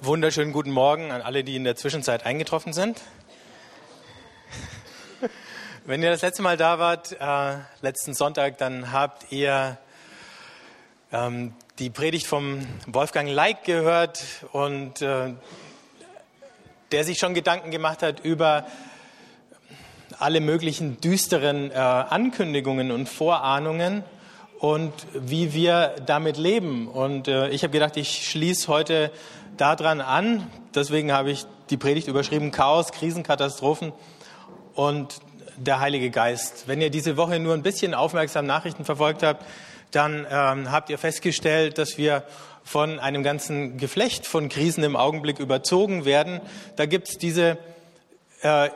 Wunderschönen guten Morgen an alle, die in der Zwischenzeit eingetroffen sind. Wenn ihr das letzte Mal da wart, äh, letzten Sonntag, dann habt ihr ähm, die Predigt vom Wolfgang Leik gehört und äh, der sich schon Gedanken gemacht hat über alle möglichen düsteren äh, Ankündigungen und Vorahnungen und wie wir damit leben. Und äh, ich habe gedacht, ich schließe heute daran an. Deswegen habe ich die Predigt überschrieben, Chaos, Krisen, Katastrophen und der Heilige Geist. Wenn ihr diese Woche nur ein bisschen aufmerksam Nachrichten verfolgt habt, dann ähm, habt ihr festgestellt, dass wir von einem ganzen Geflecht von Krisen im Augenblick überzogen werden. Da gibt es diese äh,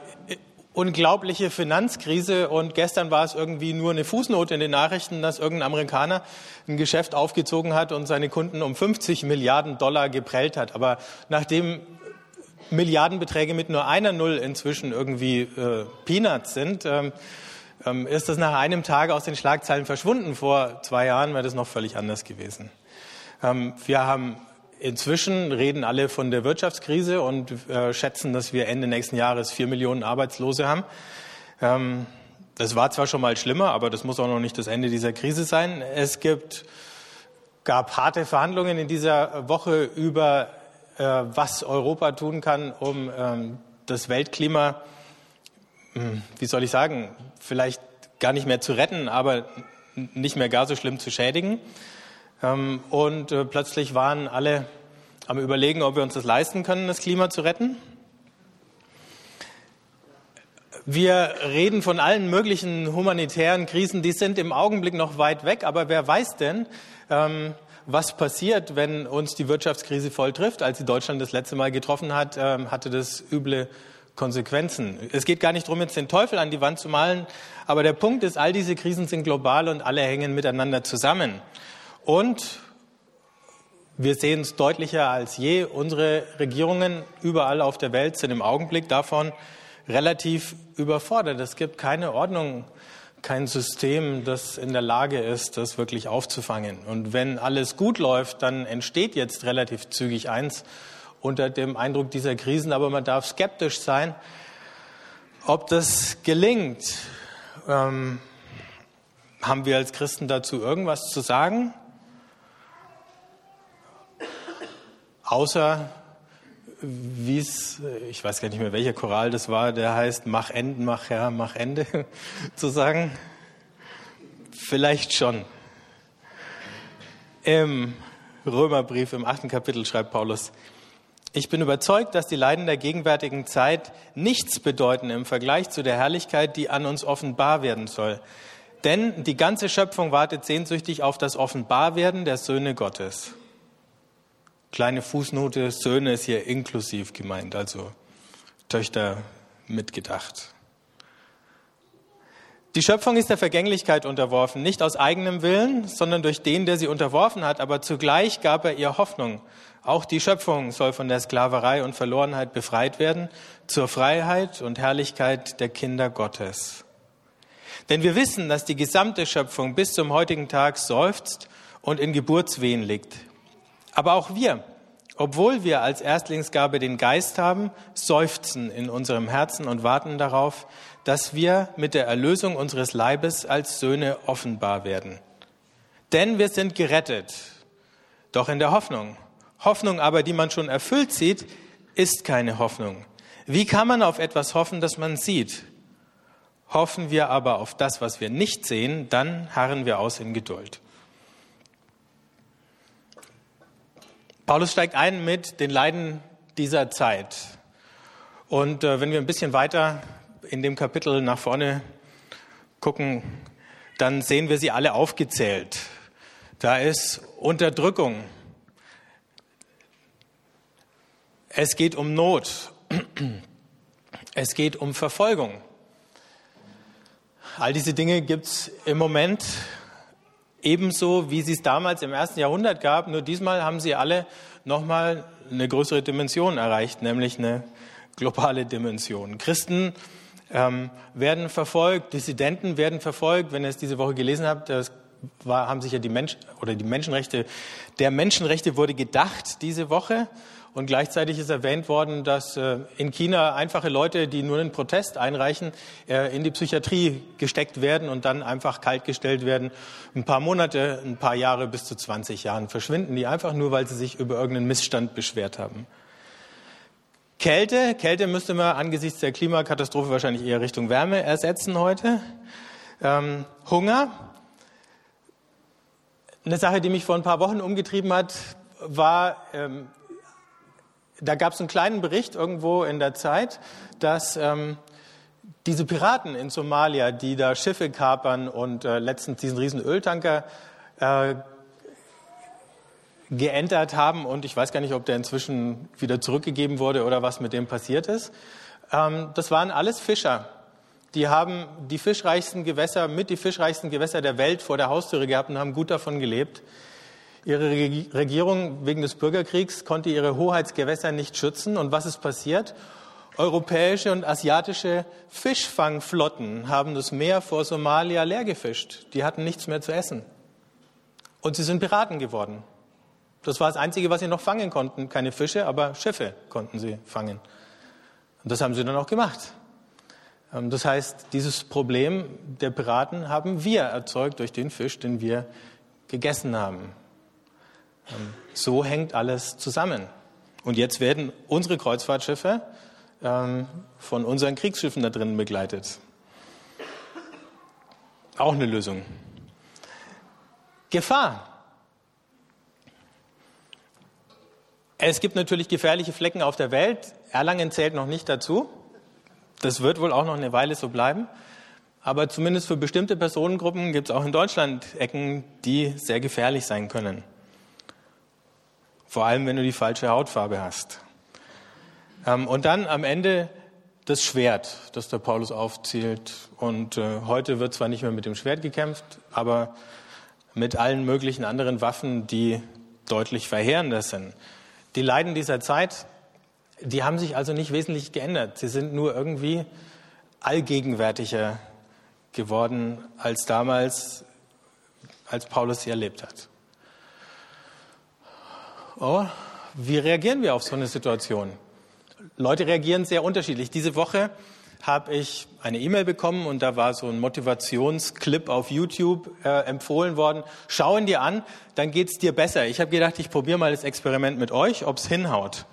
unglaubliche Finanzkrise und gestern war es irgendwie nur eine Fußnote in den Nachrichten, dass irgendein Amerikaner ein Geschäft aufgezogen hat und seine Kunden um 50 Milliarden Dollar geprellt hat. Aber nachdem Milliardenbeträge mit nur einer Null inzwischen irgendwie äh, Peanuts sind, ähm, ähm, ist das nach einem Tag aus den Schlagzeilen verschwunden. Vor zwei Jahren wäre das noch völlig anders gewesen. Ähm, wir haben Inzwischen reden alle von der Wirtschaftskrise und äh, schätzen, dass wir Ende nächsten Jahres vier Millionen Arbeitslose haben. Ähm, das war zwar schon mal schlimmer, aber das muss auch noch nicht das Ende dieser Krise sein. Es gibt, gab harte Verhandlungen in dieser Woche über, äh, was Europa tun kann, um ähm, das Weltklima, hm, wie soll ich sagen, vielleicht gar nicht mehr zu retten, aber nicht mehr gar so schlimm zu schädigen. Ähm, und äh, plötzlich waren alle am Überlegen, ob wir uns das leisten können, das Klima zu retten. Wir reden von allen möglichen humanitären Krisen, die sind im Augenblick noch weit weg, aber wer weiß denn, ähm, was passiert, wenn uns die Wirtschaftskrise voll trifft? Als sie Deutschland das letzte Mal getroffen hat, ähm, hatte das üble Konsequenzen. Es geht gar nicht darum, jetzt den Teufel an die Wand zu malen, aber der Punkt ist, all diese Krisen sind global und alle hängen miteinander zusammen. Und wir sehen es deutlicher als je. Unsere Regierungen überall auf der Welt sind im Augenblick davon relativ überfordert. Es gibt keine Ordnung, kein System, das in der Lage ist, das wirklich aufzufangen. Und wenn alles gut läuft, dann entsteht jetzt relativ zügig eins unter dem Eindruck dieser Krisen. Aber man darf skeptisch sein, ob das gelingt. Ähm, haben wir als Christen dazu irgendwas zu sagen? Außer, wie es, ich weiß gar nicht mehr, welcher Choral das war, der heißt, mach Ende, mach Herr, mach Ende, zu sagen. Vielleicht schon. Im Römerbrief im achten Kapitel schreibt Paulus, ich bin überzeugt, dass die Leiden der gegenwärtigen Zeit nichts bedeuten im Vergleich zu der Herrlichkeit, die an uns offenbar werden soll. Denn die ganze Schöpfung wartet sehnsüchtig auf das Offenbarwerden der Söhne Gottes. Kleine Fußnote, Söhne ist hier inklusiv gemeint, also Töchter mitgedacht. Die Schöpfung ist der Vergänglichkeit unterworfen, nicht aus eigenem Willen, sondern durch den, der sie unterworfen hat, aber zugleich gab er ihr Hoffnung. Auch die Schöpfung soll von der Sklaverei und Verlorenheit befreit werden zur Freiheit und Herrlichkeit der Kinder Gottes. Denn wir wissen, dass die gesamte Schöpfung bis zum heutigen Tag seufzt und in Geburtswehen liegt. Aber auch wir, obwohl wir als Erstlingsgabe den Geist haben, seufzen in unserem Herzen und warten darauf, dass wir mit der Erlösung unseres Leibes als Söhne offenbar werden. Denn wir sind gerettet, doch in der Hoffnung. Hoffnung aber, die man schon erfüllt sieht, ist keine Hoffnung. Wie kann man auf etwas hoffen, das man sieht? Hoffen wir aber auf das, was wir nicht sehen, dann harren wir aus in Geduld. Paulus steigt ein mit den Leiden dieser Zeit. Und äh, wenn wir ein bisschen weiter in dem Kapitel nach vorne gucken, dann sehen wir sie alle aufgezählt. Da ist Unterdrückung. Es geht um Not. Es geht um Verfolgung. All diese Dinge gibt es im Moment ebenso, wie sie es damals im ersten Jahrhundert gab. Nur diesmal haben sie alle nochmal eine größere Dimension erreicht, nämlich eine globale Dimension. Christen ähm, werden verfolgt, Dissidenten werden verfolgt. Wenn ihr es diese Woche gelesen habt, das war, haben sich ja die Menschen oder die Menschenrechte, der Menschenrechte wurde gedacht diese Woche Und gleichzeitig ist erwähnt worden, dass äh, in China einfache Leute, die nur einen Protest einreichen, äh, in die Psychiatrie gesteckt werden und dann einfach kaltgestellt werden. Ein paar Monate, ein paar Jahre bis zu 20 Jahren verschwinden die einfach nur, weil sie sich über irgendeinen Missstand beschwert haben. Kälte, Kälte müsste man angesichts der Klimakatastrophe wahrscheinlich eher Richtung Wärme ersetzen heute. Ähm, Hunger. Eine Sache, die mich vor ein paar Wochen umgetrieben hat, war ähm, da gab es einen kleinen Bericht irgendwo in der Zeit, dass ähm, diese Piraten in Somalia, die da Schiffe kapern und äh, letztens diesen riesen Öltanker äh, geentert haben und ich weiß gar nicht, ob der inzwischen wieder zurückgegeben wurde oder was mit dem passiert ist. Ähm, das waren alles Fischer. Die haben die fischreichsten Gewässer, mit die fischreichsten Gewässer der Welt vor der Haustüre gehabt und haben gut davon gelebt. Ihre Regierung wegen des Bürgerkriegs konnte ihre Hoheitsgewässer nicht schützen. Und was ist passiert? Europäische und asiatische Fischfangflotten haben das Meer vor Somalia leergefischt. Die hatten nichts mehr zu essen. Und sie sind Piraten geworden. Das war das Einzige, was sie noch fangen konnten. Keine Fische, aber Schiffe konnten sie fangen. Und das haben sie dann auch gemacht. Ähm, das heißt, dieses Problem der Piraten haben wir erzeugt durch den Fisch, den wir gegessen haben. So hängt alles zusammen. Und jetzt werden unsere Kreuzfahrtschiffe ähm, von unseren Kriegsschiffen da drinnen begleitet. Auch eine Lösung. Gefahr. Es gibt natürlich gefährliche Flecken auf der Welt. Erlangen zählt noch nicht dazu. Das wird wohl auch noch eine Weile so bleiben. Aber zumindest für bestimmte Personengruppen gibt es auch in Deutschland Ecken, die sehr gefährlich sein können. Vor allem, wenn du die falsche Hautfarbe hast. Ähm, und dann am Ende das Schwert, das der Paulus aufzählt. Und äh, heute wird zwar nicht mehr mit dem Schwert gekämpft, aber mit allen möglichen anderen Waffen, die deutlich verheerender sind. Die Leiden dieser Zeit, die haben sich also nicht wesentlich geändert. Sie sind nur irgendwie allgegenwärtiger geworden als damals, als Paulus sie erlebt hat. Oh, wie reagieren wir auf so eine Situation? Leute reagieren sehr unterschiedlich. Diese Woche habe ich eine E-Mail bekommen und da war so ein Motivationsclip auf YouTube äh, empfohlen worden. Schau ihn dir an, dann geht's dir besser. Ich habe gedacht, ich probiere mal das Experiment mit euch, ob's hinhaut.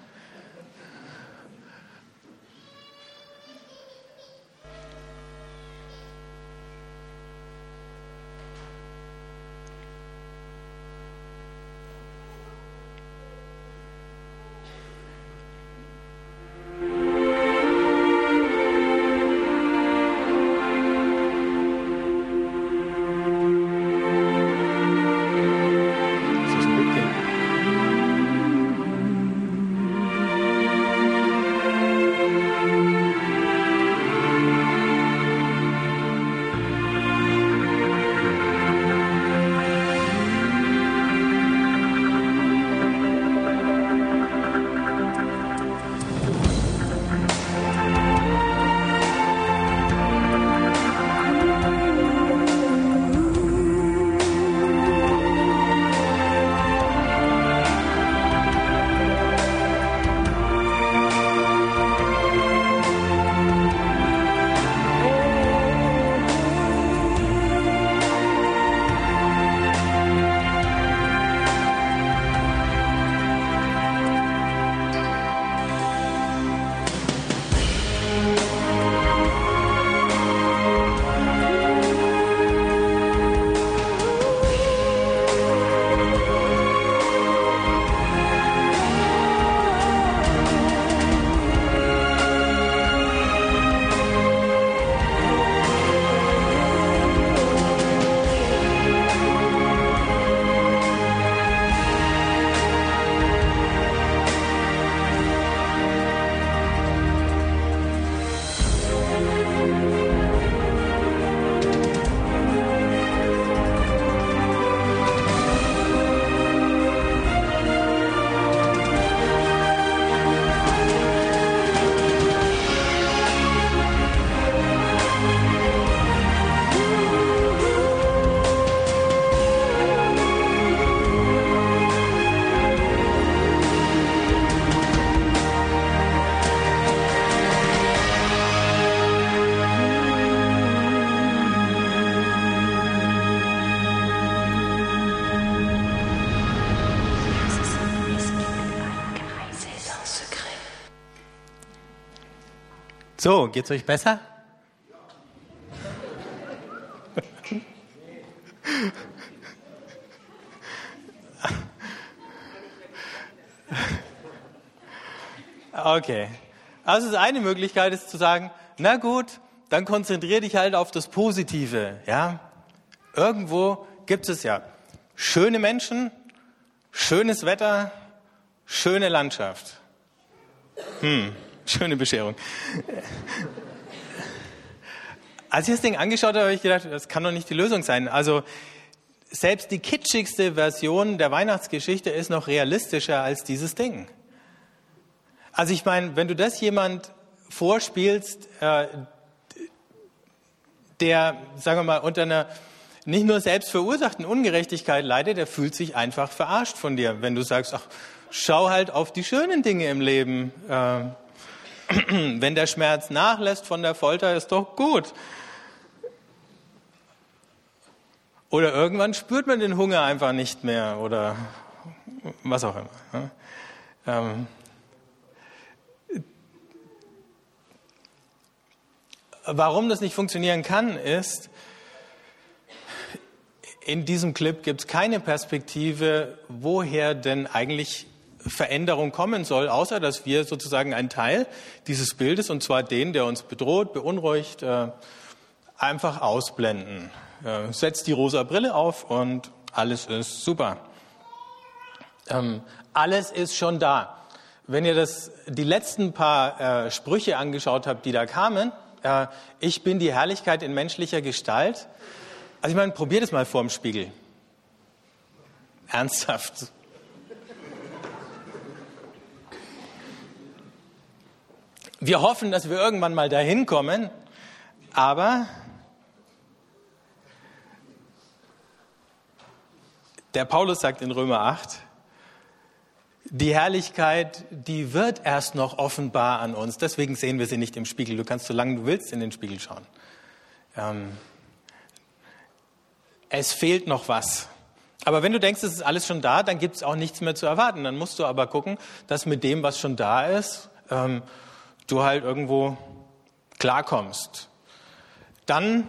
So, geht's euch besser? Okay. Also eine Möglichkeit ist zu sagen, na gut, dann konzentriere dich halt auf das Positive, ja? Irgendwo gibt es ja schöne Menschen, schönes Wetter, schöne Landschaft. Hm, schöne Bescherung. Als ich das Ding angeschaut habe, habe ich gedacht, das kann doch nicht die Lösung sein. Also selbst die kitschigste Version der Weihnachtsgeschichte ist noch realistischer als dieses Ding. Also ich meine, wenn du das jemand vorspielst, äh, der, sagen wir mal, unter einer nicht nur selbst verursachten Ungerechtigkeit leidet, der fühlt sich einfach verarscht von dir, wenn du sagst, ach, schau halt auf die schönen Dinge im Leben. Äh, wenn der Schmerz nachlässt von der Folter, ist doch gut. Oder irgendwann spürt man den Hunger einfach nicht mehr oder was auch immer. Ähm, warum das nicht funktionieren kann, ist, in diesem Clip gibt es keine Perspektive, woher denn eigentlich Veränderung kommen soll, außer dass wir sozusagen einen Teil dieses Bildes, und zwar den, der uns bedroht, beunruhigt, äh, einfach ausblenden. Äh, setzt die rosa Brille auf und alles ist super. Ähm, alles ist schon da. Wenn ihr das, die letzten paar äh, Sprüche angeschaut habt, die da kamen, ich bin die Herrlichkeit in menschlicher Gestalt. Also ich meine, probiert es mal vor dem Spiegel. Ernsthaft. Wir hoffen, dass wir irgendwann mal dahin kommen, aber der Paulus sagt in Römer 8, die Herrlichkeit, die wird erst noch offenbar an uns. Deswegen sehen wir sie nicht im Spiegel. Du kannst, solange du willst, in den Spiegel schauen. Ähm, es fehlt noch was. Aber wenn du denkst, es ist alles schon da, dann gibt es auch nichts mehr zu erwarten. Dann musst du aber gucken, dass mit dem, was schon da ist, ähm, du halt irgendwo klarkommst. Dann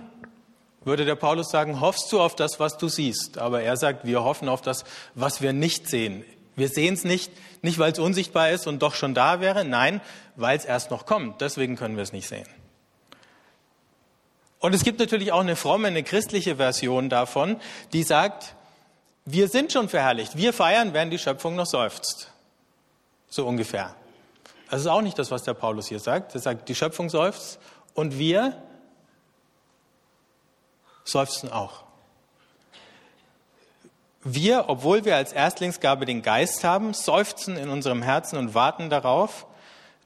würde der Paulus sagen, hoffst du auf das, was du siehst. Aber er sagt, wir hoffen auf das, was wir nicht sehen. Wir sehen es nicht, nicht weil es unsichtbar ist und doch schon da wäre, nein, weil es erst noch kommt. Deswegen können wir es nicht sehen. Und es gibt natürlich auch eine fromme, eine christliche Version davon, die sagt, wir sind schon verherrlicht. Wir feiern, während die Schöpfung noch seufzt. So ungefähr. Das ist auch nicht das, was der Paulus hier sagt. Er sagt, die Schöpfung seufzt und wir seufzen auch. Wir, obwohl wir als Erstlingsgabe den Geist haben, seufzen in unserem Herzen und warten darauf,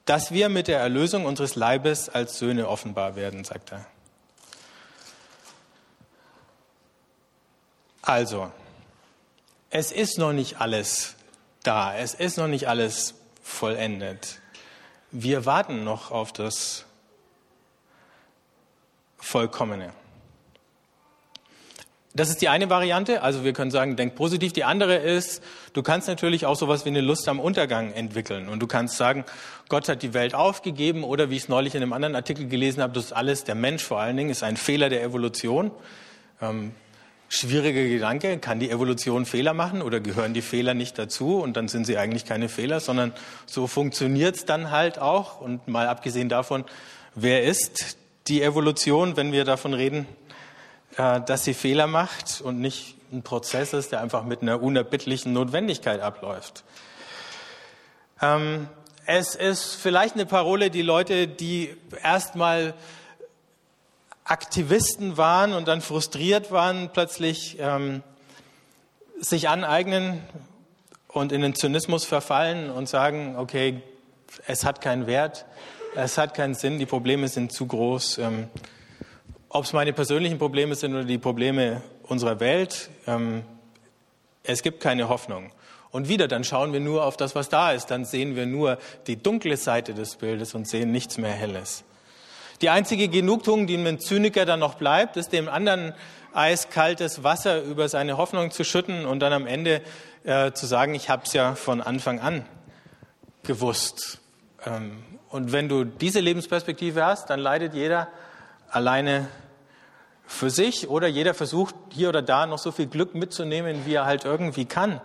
dass wir mit der Erlösung unseres Leibes als Söhne offenbar werden, sagt er. Also, es ist noch nicht alles da, es ist noch nicht alles vollendet. Wir warten noch auf das Vollkommene. Das ist die eine Variante. Also wir können sagen, denk positiv. Die andere ist, du kannst natürlich auch sowas wie eine Lust am Untergang entwickeln. Und du kannst sagen, Gott hat die Welt aufgegeben oder wie ich es neulich in einem anderen Artikel gelesen habe, das ist alles, der Mensch vor allen Dingen, ist ein Fehler der Evolution. Ähm, schwieriger Gedanke, kann die Evolution Fehler machen oder gehören die Fehler nicht dazu und dann sind sie eigentlich keine Fehler, sondern so funktioniert es dann halt auch. Und mal abgesehen davon, wer ist die Evolution, wenn wir davon reden, äh, dass sie Fehler macht und nicht ein Prozess ist, der einfach mit einer unerbittlichen Notwendigkeit abläuft. Ähm, es ist vielleicht eine Parole, die Leute, die erstmal Aktivisten waren und dann frustriert waren, plötzlich ähm, sich aneignen und in den Zynismus verfallen und sagen, okay, es hat keinen Wert, es hat keinen Sinn, die Probleme sind zu groß. Ähm, ob es meine persönlichen Probleme sind oder die Probleme unserer Welt, ähm, es gibt keine Hoffnung. Und wieder, dann schauen wir nur auf das, was da ist. Dann sehen wir nur die dunkle Seite des Bildes und sehen nichts mehr Helles. Die einzige Genugtuung, die einem Zyniker dann noch bleibt, ist dem anderen eiskaltes Wasser über seine Hoffnung zu schütten und dann am Ende äh, zu sagen, ich habe es ja von Anfang an gewusst. Ähm, und wenn du diese Lebensperspektive hast, dann leidet jeder alleine für sich oder jeder versucht hier oder da noch so viel Glück mitzunehmen, wie er halt irgendwie kann.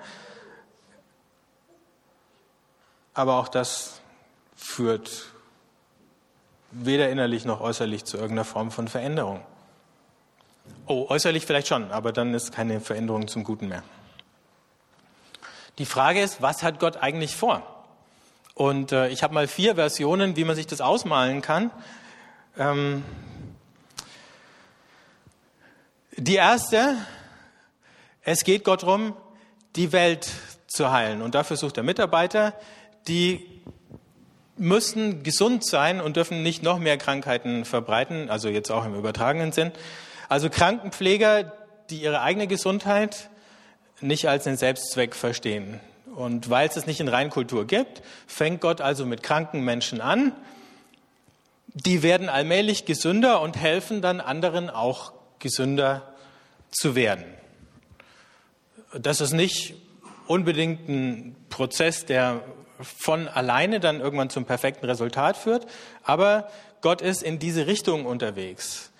Aber auch das führt weder innerlich noch äußerlich zu irgendeiner Form von Veränderung. Oh, äußerlich vielleicht schon, aber dann ist keine Veränderung zum Guten mehr. Die Frage ist, was hat Gott eigentlich vor? Und äh, ich habe mal vier Versionen, wie man sich das ausmalen kann. Ähm, die erste, es geht Gott darum, die Welt zu heilen. Und dafür sucht er Mitarbeiter, die müssen gesund sein und dürfen nicht noch mehr Krankheiten verbreiten, also jetzt auch im übertragenen Sinn. Also Krankenpfleger, die ihre eigene Gesundheit nicht als den Selbstzweck verstehen. Und weil es es nicht in Reinkultur gibt, fängt Gott also mit kranken Menschen an. Die werden allmählich gesünder und helfen dann anderen auch gesünder zu werden. Das ist nicht unbedingt ein Prozess, der von alleine dann irgendwann zum perfekten Resultat führt, aber Gott ist in diese Richtung unterwegs.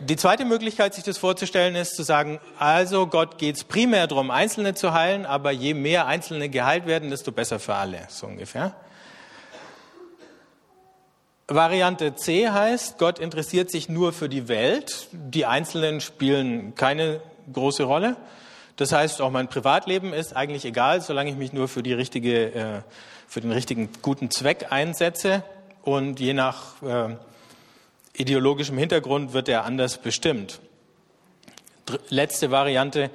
Die zweite Möglichkeit, sich das vorzustellen, ist zu sagen, also Gott geht es primär darum, Einzelne zu heilen, aber je mehr Einzelne geheilt werden, desto besser für alle, so ungefähr. Variante C heißt, Gott interessiert sich nur für die Welt. Die Einzelnen spielen keine große Rolle. Das heißt, auch mein Privatleben ist eigentlich egal, solange ich mich nur für die richtige, äh, für den richtigen guten Zweck einsetze. Und je nach äh, ideologischem Hintergrund wird er anders bestimmt. Letzte Variante,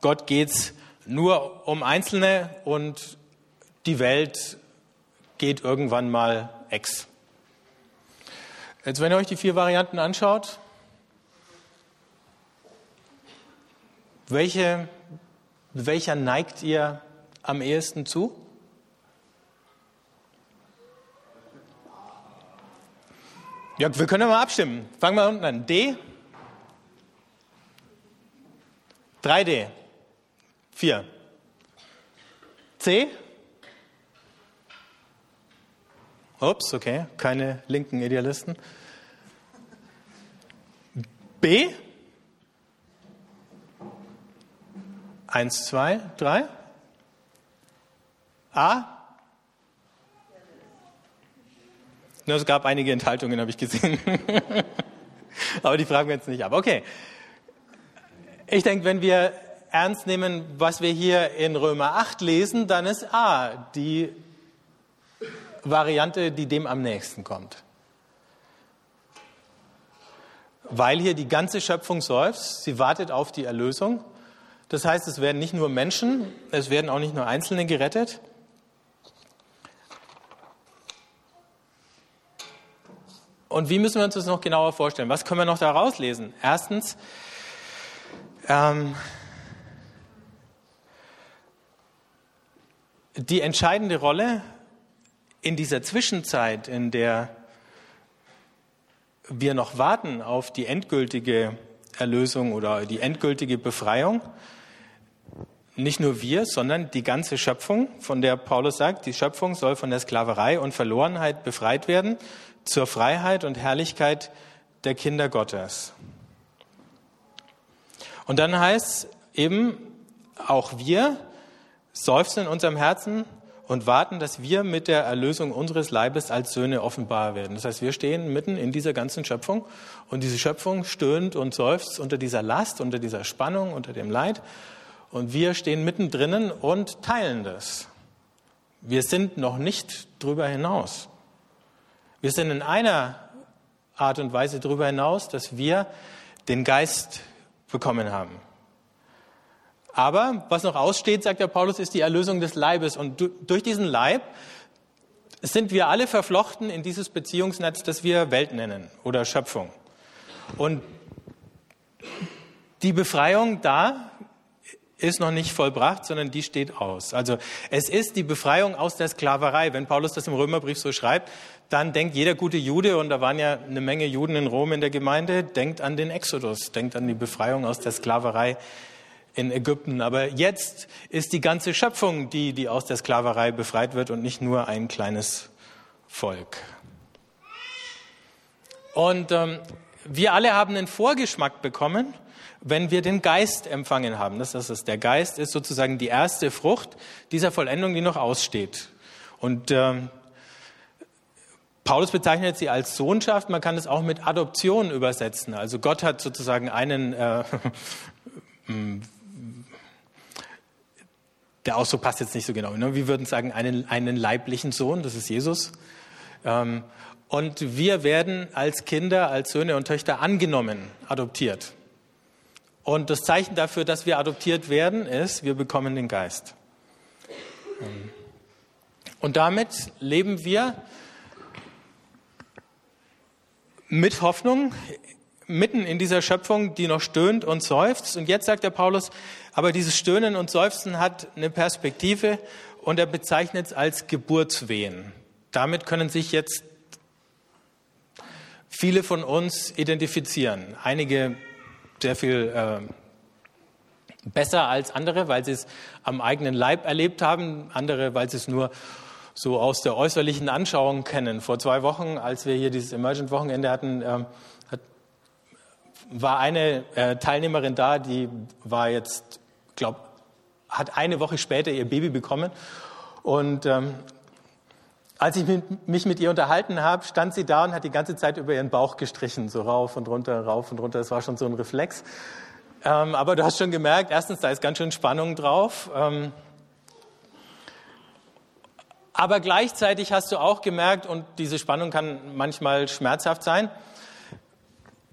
Gott geht's nur um Einzelne und die Welt geht irgendwann mal ex. Jetzt, wenn ihr euch die vier Varianten anschaut, welche, welcher neigt ihr am ehesten zu? Ja, wir können ja mal abstimmen. Fangen wir unten an. D. 3D. 4. C. Ups, okay, keine linken Idealisten. B. Eins, zwei, drei. A. Es gab einige Enthaltungen, habe ich gesehen. Aber die fragen wir jetzt nicht ab. Okay. Ich denke, wenn wir ernst nehmen, was wir hier in Römer 8 lesen, dann ist A die Variante, die dem am nächsten kommt. Weil hier die ganze Schöpfung seufzt, sie wartet auf die Erlösung. Das heißt, es werden nicht nur Menschen, es werden auch nicht nur Einzelne gerettet. Und wie müssen wir uns das noch genauer vorstellen? Was können wir noch da rauslesen? Erstens, ähm, die entscheidende Rolle in dieser Zwischenzeit, in der wir noch warten auf die endgültige Erlösung oder die endgültige Befreiung, nicht nur wir, sondern die ganze Schöpfung, von der Paulus sagt, die Schöpfung soll von der Sklaverei und Verlorenheit befreit werden zur Freiheit und Herrlichkeit der Kinder Gottes. Und dann heißt eben, auch wir seufzen in unserem Herzen und warten, dass wir mit der Erlösung unseres Leibes als Söhne offenbar werden. Das heißt, wir stehen mitten in dieser ganzen Schöpfung und diese Schöpfung stöhnt und seufzt unter dieser Last, unter dieser Spannung, unter dem Leid und wir stehen mittendrin und teilen das. Wir sind noch nicht drüber hinaus. Wir sind in einer Art und Weise darüber hinaus, dass wir den Geist bekommen haben. Aber was noch aussteht, sagt der Paulus, ist die Erlösung des Leibes. Und durch diesen Leib sind wir alle verflochten in dieses Beziehungsnetz, das wir Welt nennen oder Schöpfung. Und die Befreiung da ist noch nicht vollbracht, sondern die steht aus. Also es ist die Befreiung aus der Sklaverei. Wenn Paulus das im Römerbrief so schreibt, dann denkt jeder gute Jude, und da waren ja eine Menge Juden in Rom in der Gemeinde, denkt an den Exodus, denkt an die Befreiung aus der Sklaverei in Ägypten. Aber jetzt ist die ganze Schöpfung die, die aus der Sklaverei befreit wird und nicht nur ein kleines Volk. Und ähm, wir alle haben einen Vorgeschmack bekommen, wenn wir den Geist empfangen haben. Das ist es. Der Geist ist sozusagen die erste Frucht dieser Vollendung, die noch aussteht. Und ähm, Paulus bezeichnet sie als Sohnschaft. Man kann es auch mit Adoption übersetzen. Also Gott hat sozusagen einen, äh, der Ausdruck passt jetzt nicht so genau. Ne? Wir würden sagen, einen, einen leiblichen Sohn, das ist Jesus. Ähm, und wir werden als Kinder, als Söhne und Töchter angenommen, adoptiert. Und das Zeichen dafür, dass wir adoptiert werden, ist, wir bekommen den Geist. Ähm, und damit leben wir mit Hoffnung mitten in dieser Schöpfung, die noch stöhnt und seufzt. Und jetzt sagt der Paulus, aber dieses Stöhnen und Seufzen hat eine Perspektive und er bezeichnet es als Geburtswehen. Damit können sich jetzt viele von uns identifizieren. Einige sehr viel äh, besser als andere, weil sie es am eigenen Leib erlebt haben. Andere, weil sie es nur so aus der äußerlichen Anschauung kennen. Vor zwei Wochen, als wir hier dieses Emergent-Wochenende hatten, ähm, hat, war eine äh, Teilnehmerin da, die war jetzt, glaube hat eine Woche später ihr Baby bekommen. Und ähm, als ich mich mit ihr unterhalten habe, stand sie da und hat die ganze Zeit über ihren Bauch gestrichen, so rauf und runter, rauf und runter. Das war schon so ein Reflex. Ähm, aber du hast schon gemerkt, erstens, da ist ganz schön Spannung drauf. Ähm, aber gleichzeitig hast du auch gemerkt, und diese Spannung kann manchmal schmerzhaft sein,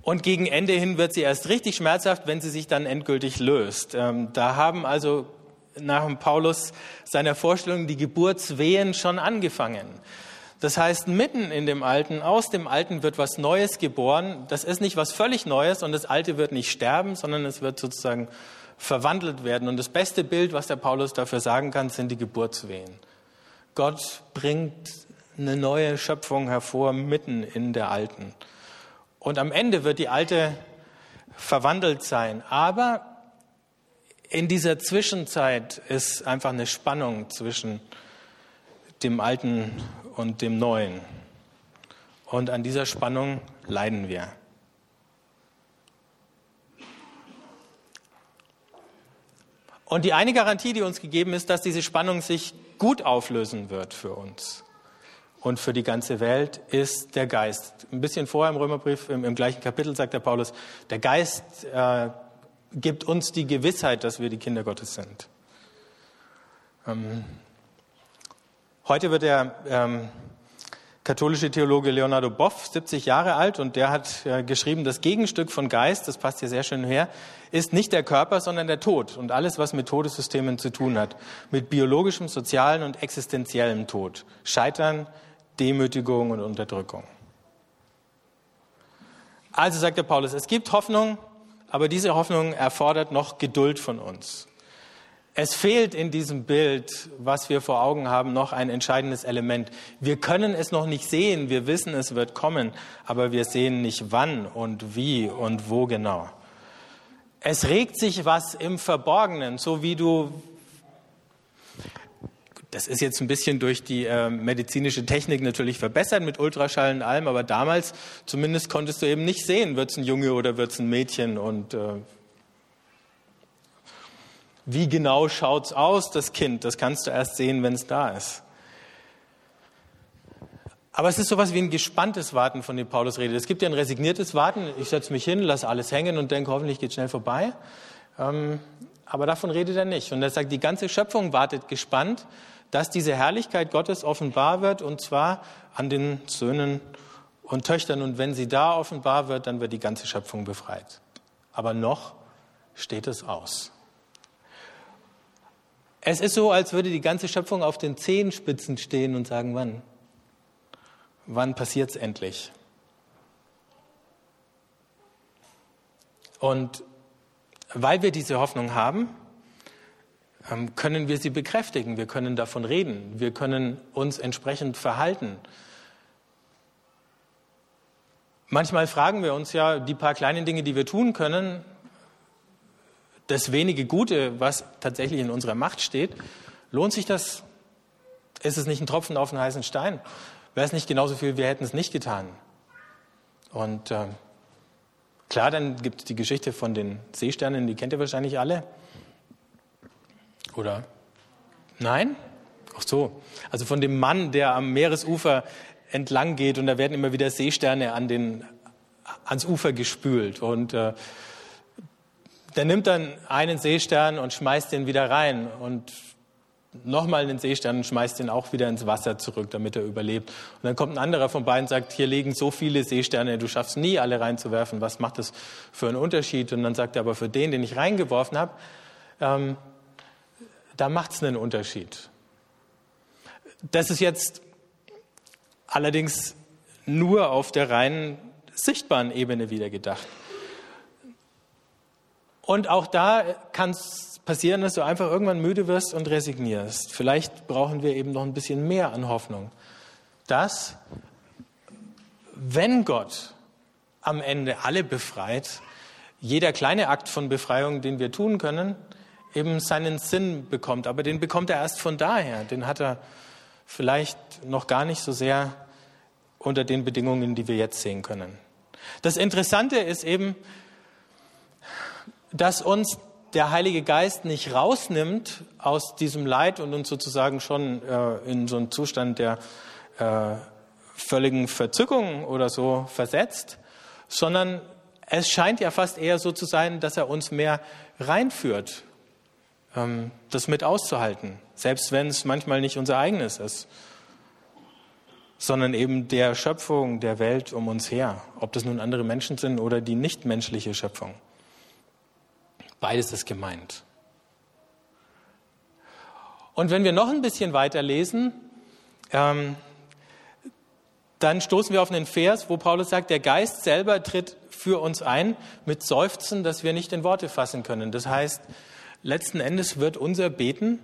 und gegen Ende hin wird sie erst richtig schmerzhaft, wenn sie sich dann endgültig löst. Ähm, da haben also nach Paulus seiner Vorstellung die Geburtswehen schon angefangen. Das heißt, mitten in dem Alten, aus dem Alten wird was Neues geboren. Das ist nicht was völlig Neues und das Alte wird nicht sterben, sondern es wird sozusagen verwandelt werden. Und das beste Bild, was der Paulus dafür sagen kann, sind die Geburtswehen. Gott bringt eine neue Schöpfung hervor mitten in der alten. Und am Ende wird die alte verwandelt sein. Aber in dieser Zwischenzeit ist einfach eine Spannung zwischen dem Alten und dem Neuen. Und an dieser Spannung leiden wir. Und die eine Garantie, die uns gegeben ist, dass diese Spannung sich gut auflösen wird für uns und für die ganze Welt, ist der Geist. Ein bisschen vorher im Römerbrief, im, im gleichen Kapitel, sagt der Paulus, der Geist äh, gibt uns die Gewissheit, dass wir die Kinder Gottes sind. Ähm, heute wird der ähm, katholische Theologe Leonardo Boff 70 Jahre alt und der hat äh, geschrieben, das Gegenstück von Geist, das passt hier sehr schön her, ist nicht der Körper, sondern der Tod und alles, was mit Todessystemen zu tun hat. Mit biologischem, sozialen und existenziellem Tod. Scheitern, Demütigung und Unterdrückung. Also sagt der Paulus, es gibt Hoffnung, aber diese Hoffnung erfordert noch Geduld von uns. Es fehlt in diesem Bild, was wir vor Augen haben, noch ein entscheidendes Element. Wir können es noch nicht sehen, wir wissen, es wird kommen, aber wir sehen nicht wann und wie und wo genau. Es regt sich was im Verborgenen, so wie du, das ist jetzt ein bisschen durch die äh, medizinische Technik natürlich verbessert mit Ultraschall und allem, aber damals zumindest konntest du eben nicht sehen, wird es ein Junge oder wird es ein Mädchen und äh, wie genau schaut's aus, das Kind? Das kannst du erst sehen, wenn es da ist. Aber es ist sowas wie ein gespanntes Warten, von dem Paulus redet. Es gibt ja ein resigniertes Warten. Ich setze mich hin, lasse alles hängen und denke, hoffentlich geht schnell vorbei. Ähm, aber davon redet er nicht. Und er sagt, die ganze Schöpfung wartet gespannt, dass diese Herrlichkeit Gottes offenbar wird, und zwar an den Söhnen und Töchtern. Und wenn sie da offenbar wird, dann wird die ganze Schöpfung befreit. Aber noch steht es aus. Es ist so, als würde die ganze Schöpfung auf den Zehenspitzen stehen und sagen, wann? wann passiert es endlich? Und weil wir diese Hoffnung haben, können wir sie bekräftigen, wir können davon reden, wir können uns entsprechend verhalten. Manchmal fragen wir uns ja, die paar kleinen Dinge, die wir tun können, das wenige Gute, was tatsächlich in unserer Macht steht, lohnt sich das? Ist es nicht ein Tropfen auf einen heißen Stein? wäre es nicht genauso viel, wir hätten es nicht getan. Und äh, klar, dann gibt es die Geschichte von den Seesternen, die kennt ihr wahrscheinlich alle. Oder? Nein? Ach so. Also von dem Mann, der am Meeresufer entlang geht und da werden immer wieder Seesterne an den, ans Ufer gespült. Und äh, der nimmt dann einen Seestern und schmeißt den wieder rein und nochmal einen Seestern und schmeißt den auch wieder ins Wasser zurück, damit er überlebt. Und dann kommt ein anderer von beiden und sagt, hier liegen so viele Seesterne, du schaffst nie alle reinzuwerfen. Was macht das für einen Unterschied? Und dann sagt er, aber für den, den ich reingeworfen habe, ähm, da macht es einen Unterschied. Das ist jetzt allerdings nur auf der reinen sichtbaren Ebene wieder gedacht. Und auch da kann es passieren, dass du einfach irgendwann müde wirst und resignierst. Vielleicht brauchen wir eben noch ein bisschen mehr an Hoffnung. Dass, wenn Gott am Ende alle befreit, jeder kleine Akt von Befreiung, den wir tun können, eben seinen Sinn bekommt. Aber den bekommt er erst von daher. Den hat er vielleicht noch gar nicht so sehr unter den Bedingungen, die wir jetzt sehen können. Das Interessante ist eben, dass uns der Heilige Geist nicht rausnimmt aus diesem Leid und uns sozusagen schon äh, in so einen Zustand der äh, völligen Verzückung oder so versetzt, sondern es scheint ja fast eher so zu sein, dass er uns mehr reinführt, das mit auszuhalten, selbst wenn es manchmal nicht unser eigenes ist, sondern eben der Schöpfung der Welt um uns her, ob das nun andere Menschen sind oder die nichtmenschliche Schöpfung. Beides ist gemeint. Und wenn wir noch ein bisschen weiter lesen, ähm, dann stoßen wir auf einen Vers, wo Paulus sagt, der Geist selber tritt für uns ein mit Seufzen, das wir nicht in Worte fassen können. Das heißt, letzten Endes wird unser Beten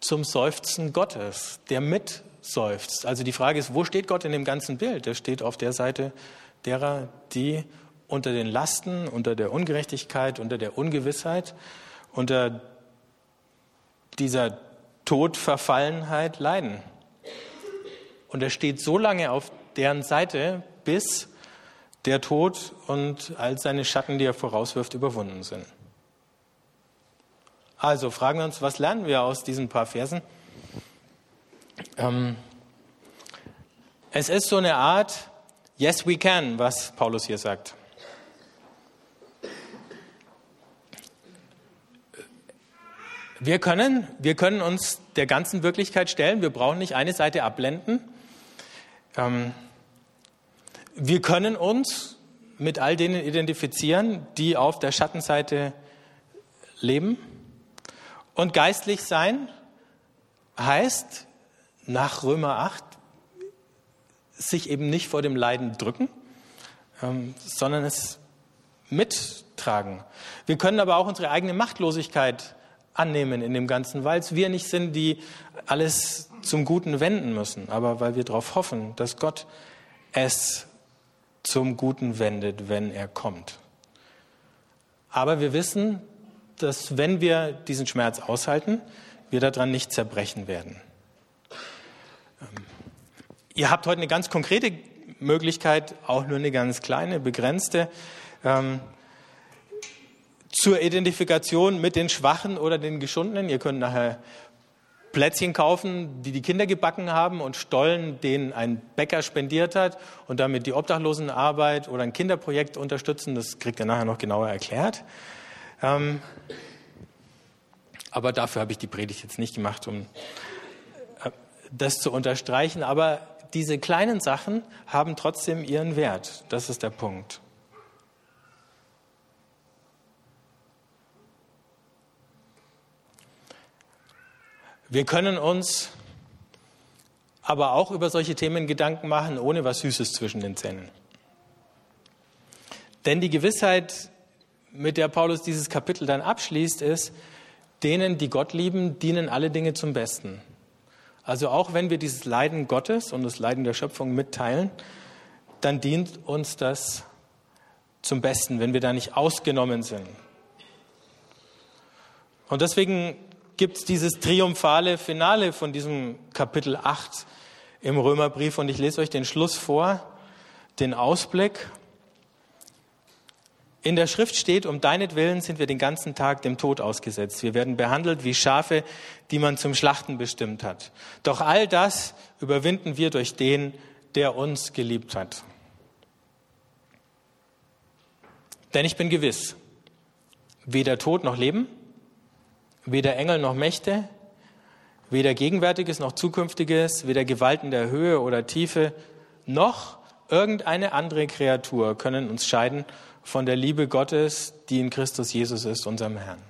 zum Seufzen Gottes, der mitseufzt. Also die Frage ist, wo steht Gott in dem ganzen Bild? Der steht auf der Seite derer, die unter den Lasten, unter der Ungerechtigkeit, unter der Ungewissheit, unter dieser Todverfallenheit leiden. Und er steht so lange auf deren Seite, bis der Tod und all seine Schatten, die er vorauswirft, überwunden sind. Also fragen wir uns, was lernen wir aus diesen paar Versen? Ähm, es ist so eine Art Yes, we can, was Paulus hier sagt. Wir können, wir können uns der ganzen Wirklichkeit stellen. Wir brauchen nicht eine Seite abblenden. Ähm, wir können uns mit all denen identifizieren, die auf der Schattenseite leben. Und geistlich sein heißt nach Römer 8 sich eben nicht vor dem Leiden drücken, ähm, sondern es mittragen. Wir können aber auch unsere eigene Machtlosigkeit annehmen in dem Ganzen, weil es wir nicht sind, die alles zum Guten wenden müssen, aber weil wir darauf hoffen, dass Gott es zum Guten wendet, wenn er kommt. Aber wir wissen, dass wenn wir diesen Schmerz aushalten, wir daran nicht zerbrechen werden. Ähm, ihr habt heute eine ganz konkrete Möglichkeit, auch nur eine ganz kleine, begrenzte. Ähm, zur Identifikation mit den Schwachen oder den Geschundenen. Ihr könnt nachher Plätzchen kaufen, die die Kinder gebacken haben und Stollen, den ein Bäcker spendiert hat und damit die Obdachlosenarbeit oder ein Kinderprojekt unterstützen. Das kriegt ihr nachher noch genauer erklärt. Ähm, aber dafür habe ich die Predigt jetzt nicht gemacht, um äh, das zu unterstreichen. Aber diese kleinen Sachen haben trotzdem ihren Wert. Das ist der Punkt. Wir können uns aber auch über solche Themen Gedanken machen, ohne was Süßes zwischen den Zähnen. Denn die Gewissheit, mit der Paulus dieses Kapitel dann abschließt, ist, denen, die Gott lieben, dienen alle Dinge zum Besten. Also auch wenn wir dieses Leiden Gottes und das Leiden der Schöpfung mitteilen, dann dient uns das zum Besten, wenn wir da nicht ausgenommen sind. Und deswegen gibt es dieses triumphale Finale von diesem Kapitel 8, im Römerbrief und ich lese euch den Schluss vor, den Ausblick. In der Schrift steht, um deinetwillen sind wir den ganzen Tag dem Tod ausgesetzt. Wir werden behandelt wie Schafe, die man zum Schlachten bestimmt hat. Doch all das überwinden wir durch den, der uns geliebt hat. Denn ich bin gewiss, weder Tod noch Leben, weder Engel noch Mächte, weder Gegenwärtiges noch Zukünftiges, weder Gewalten der Höhe oder Tiefe, noch irgendeine andere Kreatur können uns scheiden von der Liebe Gottes, die in Christus Jesus ist, unserem Herrn.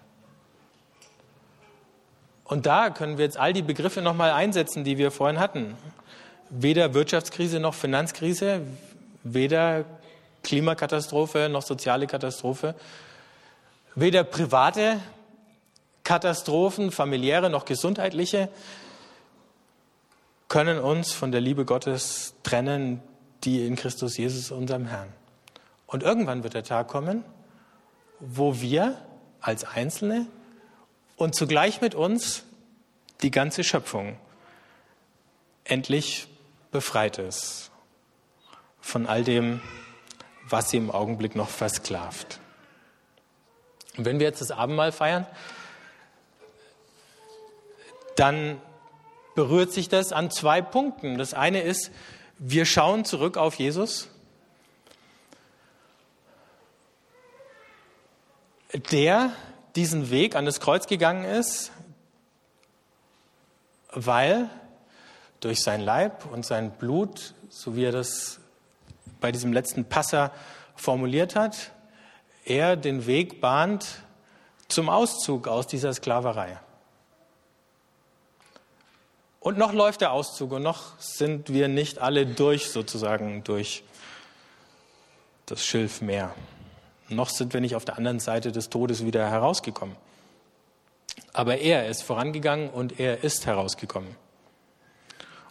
Und da können wir jetzt all die Begriffe nochmal einsetzen, die wir vorhin hatten. Weder Wirtschaftskrise noch Finanzkrise, weder Klimakatastrophe noch soziale Katastrophe, weder private Katastrophen, familiäre noch gesundheitliche, können uns von der Liebe Gottes trennen, die in Christus Jesus, unserem Herrn. Und irgendwann wird der Tag kommen, wo wir als Einzelne und zugleich mit uns die ganze Schöpfung endlich befreit ist von all dem, was sie im Augenblick noch versklavt. Und wenn wir jetzt das Abendmahl feiern, dann berührt sich das an zwei Punkten. Das eine ist, wir schauen zurück auf Jesus der diesen Weg an das Kreuz gegangen ist, weil durch sein Leib und sein Blut, so wie er das bei diesem letzten Passer formuliert hat, er den Weg bahnt zum Auszug aus dieser Sklaverei. Und noch läuft der Auszug und noch sind wir nicht alle durch, sozusagen, durch das Schilfmeer. Noch sind wir nicht auf der anderen Seite des Todes wieder herausgekommen. Aber er ist vorangegangen und er ist herausgekommen.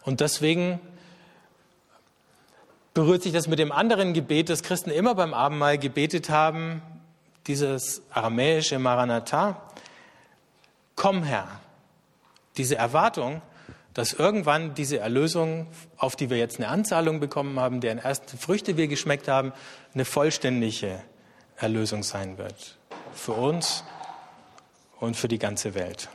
Und deswegen berührt sich das mit dem anderen Gebet, das Christen immer beim Abendmahl gebetet haben, dieses aramäische Maranatha. Komm Herr. Diese Erwartung, dass irgendwann diese Erlösung, auf die wir jetzt eine Anzahlung bekommen haben, deren ersten Früchte wir geschmeckt haben, eine vollständige Erlösung sein wird. Für uns und für die ganze Welt.